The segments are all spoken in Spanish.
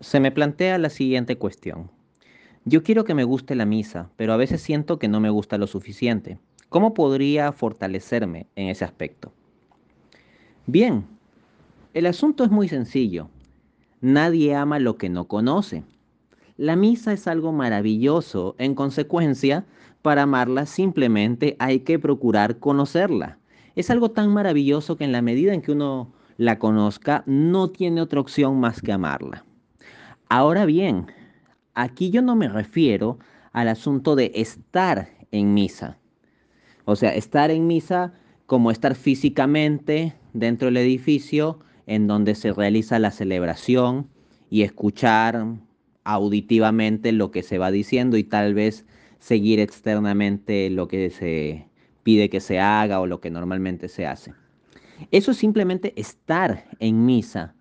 se me plantea la siguiente cuestión. Yo quiero que me guste la misa, pero a veces siento que no me gusta lo suficiente. ¿Cómo podría fortalecerme en ese aspecto? Bien, el asunto es muy sencillo. Nadie ama lo que no conoce. La misa es algo maravilloso, en consecuencia, para amarla simplemente hay que procurar conocerla. Es algo tan maravilloso que en la medida en que uno la conozca, no tiene otra opción más que amarla. Ahora bien, aquí yo no me refiero al asunto de estar en misa. O sea, estar en misa como estar físicamente dentro del edificio en donde se realiza la celebración y escuchar auditivamente lo que se va diciendo y tal vez seguir externamente lo que se pide que se haga o lo que normalmente se hace. Eso es simplemente estar en misa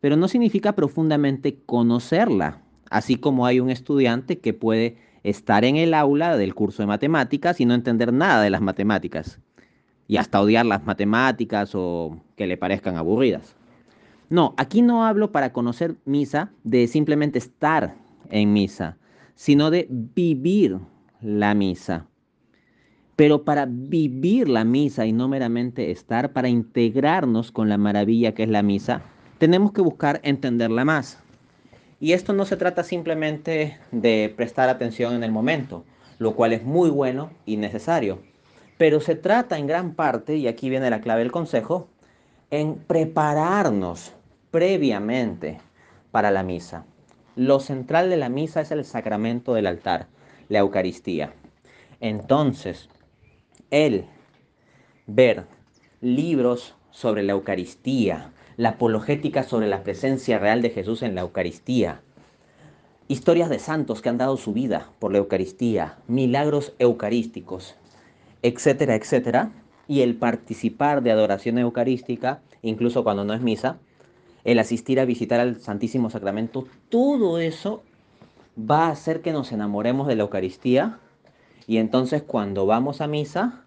pero no significa profundamente conocerla, así como hay un estudiante que puede estar en el aula del curso de matemáticas y no entender nada de las matemáticas, y hasta odiar las matemáticas o que le parezcan aburridas. No, aquí no hablo para conocer misa de simplemente estar en misa, sino de vivir la misa. Pero para vivir la misa y no meramente estar, para integrarnos con la maravilla que es la misa, tenemos que buscar entenderla más. Y esto no se trata simplemente de prestar atención en el momento, lo cual es muy bueno y necesario, pero se trata en gran parte, y aquí viene la clave del consejo, en prepararnos previamente para la misa. Lo central de la misa es el sacramento del altar, la Eucaristía. Entonces, el ver libros sobre la Eucaristía, la apologética sobre la presencia real de Jesús en la Eucaristía, historias de santos que han dado su vida por la Eucaristía, milagros eucarísticos, etcétera, etcétera, y el participar de adoración eucarística, incluso cuando no es misa, el asistir a visitar al Santísimo Sacramento, todo eso va a hacer que nos enamoremos de la Eucaristía. Y entonces cuando vamos a misa,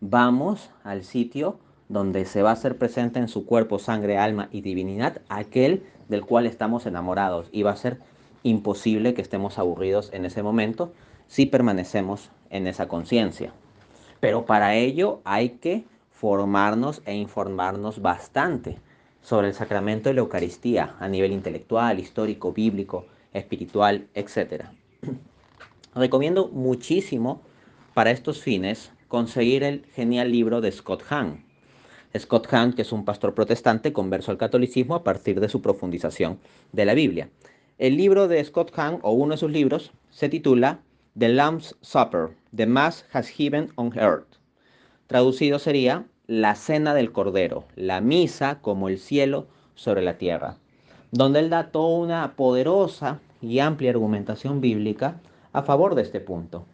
vamos al sitio donde se va a hacer presente en su cuerpo, sangre, alma y divinidad aquel del cual estamos enamorados. Y va a ser imposible que estemos aburridos en ese momento si permanecemos en esa conciencia. Pero para ello hay que formarnos e informarnos bastante sobre el sacramento de la Eucaristía a nivel intelectual, histórico, bíblico, espiritual, etc. Recomiendo muchísimo para estos fines conseguir el genial libro de Scott Hahn, Scott Hahn, que es un pastor protestante converso al catolicismo a partir de su profundización de la Biblia. El libro de Scott Hahn, o uno de sus libros, se titula The Lamb's Supper, The Mass Has Given on Earth. Traducido sería La Cena del Cordero, la misa como el cielo sobre la tierra, donde él da toda una poderosa y amplia argumentación bíblica a favor de este punto.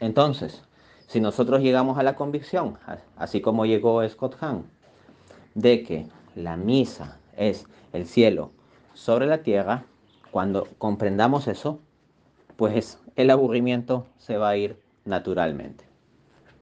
Entonces, si nosotros llegamos a la convicción, así como llegó Scott Hahn, de que la misa es el cielo sobre la tierra, cuando comprendamos eso, pues el aburrimiento se va a ir naturalmente.